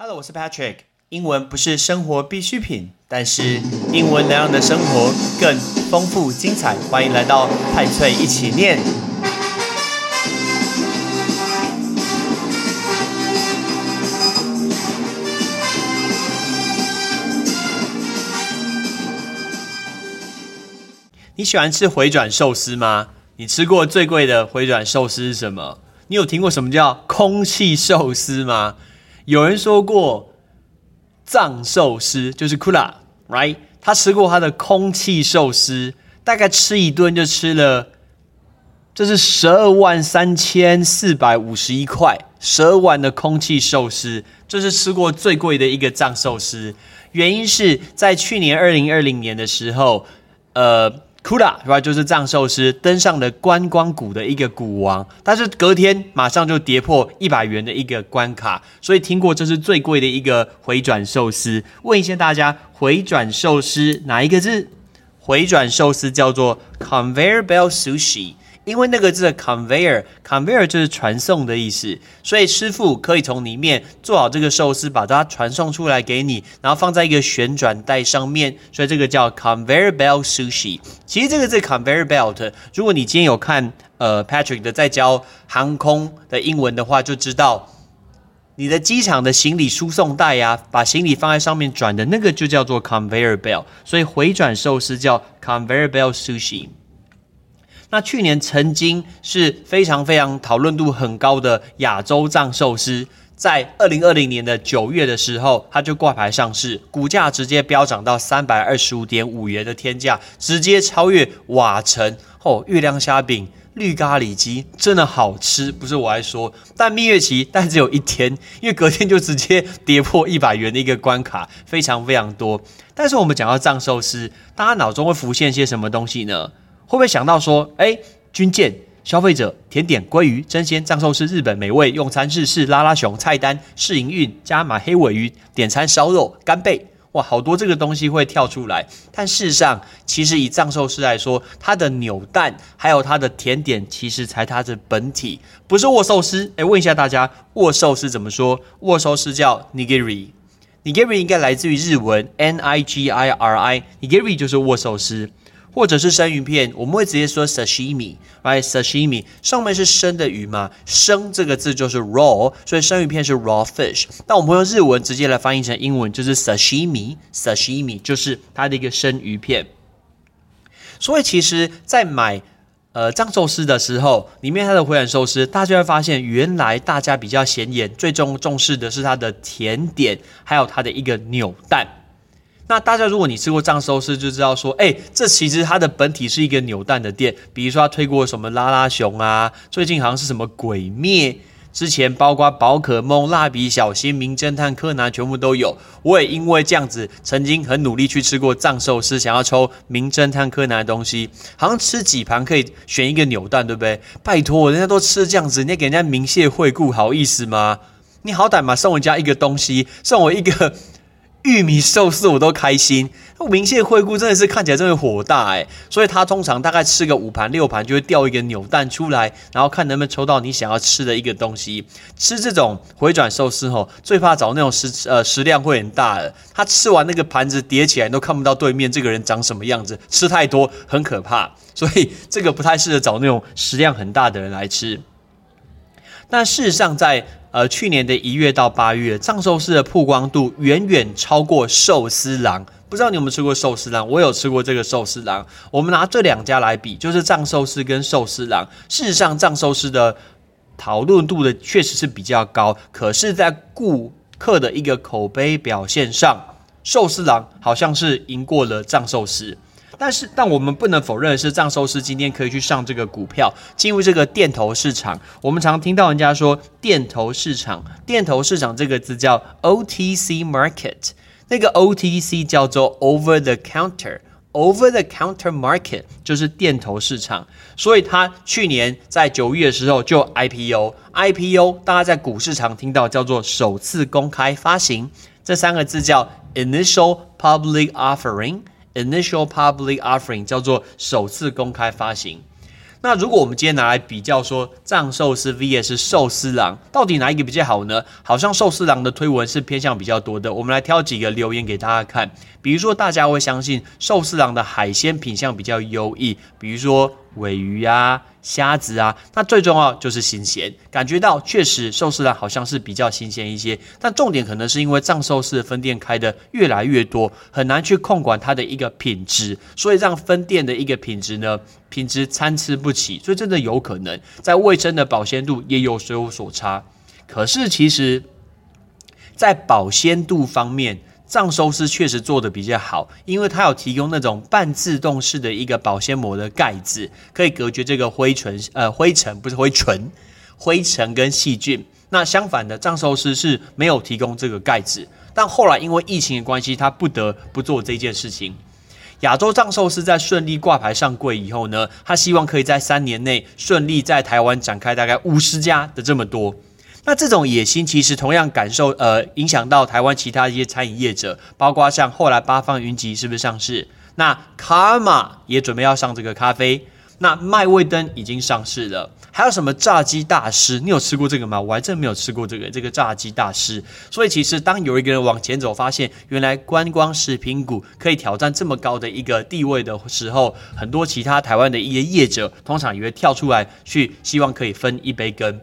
Hello，我是 Patrick。英文不是生活必需品，但是英文能让你的生活更丰富精彩。欢迎来到派翠一起念。你喜欢吃回转寿司吗？你吃过最贵的回转寿司是什么？你有听过什么叫空气寿司吗？有人说过，藏寿司就是 Kula，right？他吃过他的空气寿司，大概吃一顿就吃了，这是十二万三千四百五十一块，十二万的空气寿司，这是吃过最贵的一个藏寿司。原因是在去年二零二零年的时候，呃。Kula 是吧？就是藏寿司登上了观光谷的一个股王，但是隔天马上就跌破一百元的一个关卡，所以听过这是最贵的一个回转寿司。问一下大家，回转寿司哪一个字？回转寿司叫做 Conveyor Belt Sushi。因为那个字的 conveyor，conveyor 就是传送的意思，所以师傅可以从里面做好这个寿司，把它传送出来给你，然后放在一个旋转带上面，所以这个叫 conveyor belt sushi。其实这个字 conveyor belt，如果你今天有看呃 Patrick 的在教航空的英文的话，就知道你的机场的行李输送带呀，把行李放在上面转的那个就叫做 conveyor belt，所以回转寿司叫 conveyor belt sushi。那去年曾经是非常非常讨论度很高的亚洲藏寿司，在二零二零年的九月的时候，它就挂牌上市，股价直接飙涨到三百二十五点五元的天价，直接超越瓦城哦，月亮虾饼、绿咖喱鸡真的好吃，不是我爱说。但蜜月期但只有一天，因为隔天就直接跌破一百元的一个关卡，非常非常多。但是我们讲到藏寿司，大家脑中会浮现些什么东西呢？会不会想到说，哎，军舰、消费者、甜点、鲑鱼、真鲜、藏寿司、日本美味用餐、日式拉拉熊菜单、试营运、加码黑尾鱼、点餐烧肉、干贝，哇，好多这个东西会跳出来。但事实上，其实以藏寿司来说，它的扭蛋还有它的甜点，其实才它的本体，不是握寿司。哎，问一下大家，握寿司怎么说？握寿司叫 nigiri，nigiri 应该来自于日文 n i g i r i，nigiri 就是握寿司。或者是生鱼片，我们会直接说 sashimi，right？sashimi 上面是生的鱼嘛，生这个字就是 raw，所以生鱼片是 raw fish。那我们会用日文直接来翻译成英文，就是 sashimi，sashimi 就是它的一个生鱼片。所以其实，在买呃藏寿司的时候，里面它的回转寿司，大家会发现，原来大家比较显眼、最重重视的是它的甜点，还有它的一个扭蛋。那大家，如果你吃过藏寿司，就知道说，哎，这其实它的本体是一个扭蛋的店。比如说，他推过什么拉拉熊啊，最近好像是什么鬼灭，之前包括宝可梦、蜡笔小新、名侦探柯南，全部都有。我也因为这样子，曾经很努力去吃过藏寿司，想要抽名侦探柯南的东西，好像吃几盘可以选一个扭蛋，对不对？拜托，人家都吃这样子，你给人家明谢惠顾，好意思吗？你好歹嘛，送人家一个东西，送我一个。玉米寿司我都开心，明谢惠顾真的是看起来真的火大哎，所以他通常大概吃个五盘六盘就会掉一个扭蛋出来，然后看能不能抽到你想要吃的一个东西。吃这种回转寿司吼，最怕找那种食呃食量会很大的，他吃完那个盘子叠起来都看不到对面这个人长什么样子，吃太多很可怕，所以这个不太适合找那种食量很大的人来吃。但事实上在。呃，去年的一月到八月，藏寿司的曝光度远远超过寿司郎。不知道你有没有吃过寿司郎？我有吃过这个寿司郎。我们拿这两家来比，就是藏寿司跟寿司郎。事实上，藏寿司的讨论度的确实是比较高，可是，在顾客的一个口碑表现上，寿司郎好像是赢过了藏寿司。但是，但我们不能否认的是，藏寿司今天可以去上这个股票，进入这个电投市场。我们常听到人家说电投市场，电投市场这个字叫 OTC market，那个 OTC 叫做 over the counter，over the counter market 就是电投市场。所以它去年在九月的时候就 IPO，IPO 大家在股市常听到叫做首次公开发行，这三个字叫 initial public offering。Initial public offering 叫做首次公开发行。那如果我们今天拿来比较说藏寿司 VS 寿司郎，到底哪一个比较好呢？好像寿司郎的推文是偏向比较多的。我们来挑几个留言给大家看，比如说大家会相信寿司郎的海鲜品相比较优异，比如说尾鱼啊、虾子啊，那最重要就是新鲜，感觉到确实寿司郎好像是比较新鲜一些。但重点可能是因为藏寿司分店开的越来越多，很难去控管它的一个品质，所以让分店的一个品质呢。品质参差不齐，所以真的有可能在卫生的保鲜度也有所有所差。可是其实，在保鲜度方面，藏寿司确实做的比较好，因为它有提供那种半自动式的一个保鲜膜的盖子，可以隔绝这个灰尘呃灰尘不是灰尘灰尘跟细菌。那相反的，藏寿司是没有提供这个盖子，但后来因为疫情的关系，他不得不做这件事情。亚洲藏寿司在顺利挂牌上柜以后呢，他希望可以在三年内顺利在台湾展开大概五十家的这么多。那这种野心其实同样感受呃影响到台湾其他一些餐饮业者，包括像后来八方云集是不是上市？那卡玛也准备要上这个咖啡。那麦味登已经上市了，还有什么炸鸡大师？你有吃过这个吗？我还真没有吃过这个这个炸鸡大师。所以其实当有一个人往前走，发现原来观光食品股可以挑战这么高的一个地位的时候，很多其他台湾的一些业者通常也会跳出来去，希望可以分一杯羹。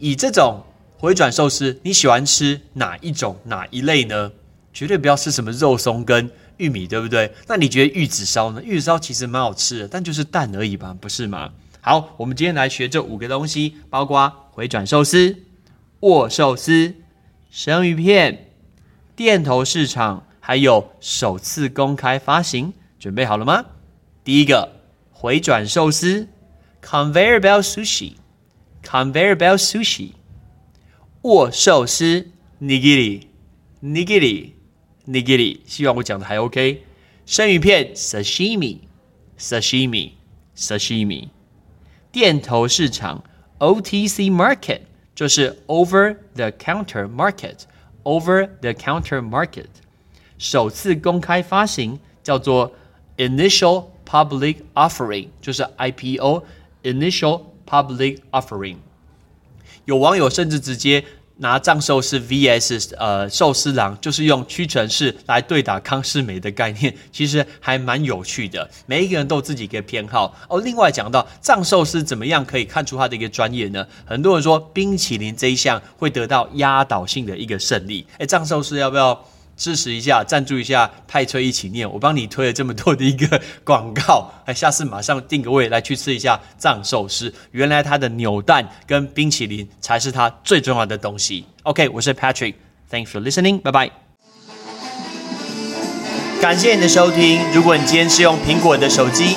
以这种回转寿司，你喜欢吃哪一种哪一类呢？绝对不要吃什么肉松跟。玉米对不对？那你觉得玉子烧呢？玉子烧其实蛮好吃的，但就是淡而已吧，不是吗？好，我们今天来学这五个东西，包括回转寿司、握寿司、生鱼片、店头市场，还有首次公开发行。准备好了吗？第一个回转寿司，Conveyor Belt Sushi，Conveyor Belt Sushi，握寿司，Nigiri，Nigiri。Nigiri，希望我讲的还 OK。生鱼片 Sashimi，Sashimi，Sashimi。店头市场 OTC Market 就是 Over the Counter Market，Over the Counter Market。首次公开发行叫做 Initial Public Offering，就是 IPO，Initial Public Offering。有网友甚至直接。拿藏寿司 VS 呃寿司郎，就是用屈臣氏来对打康士美的概念，其实还蛮有趣的。每一个人都有自己一个偏好哦。另外讲到藏寿司怎么样可以看出他的一个专业呢？很多人说冰淇淋这一项会得到压倒性的一个胜利。哎，藏寿司要不要？支持一下，赞助一下，派车一起念。我帮你推了这么多的一个广告，哎，下次马上定个位来去吃一下藏寿司。原来它的扭蛋跟冰淇淋才是它最重要的东西。OK，我是 Patrick，Thanks for listening，拜拜。感谢你的收听。如果你今天是用苹果的手机，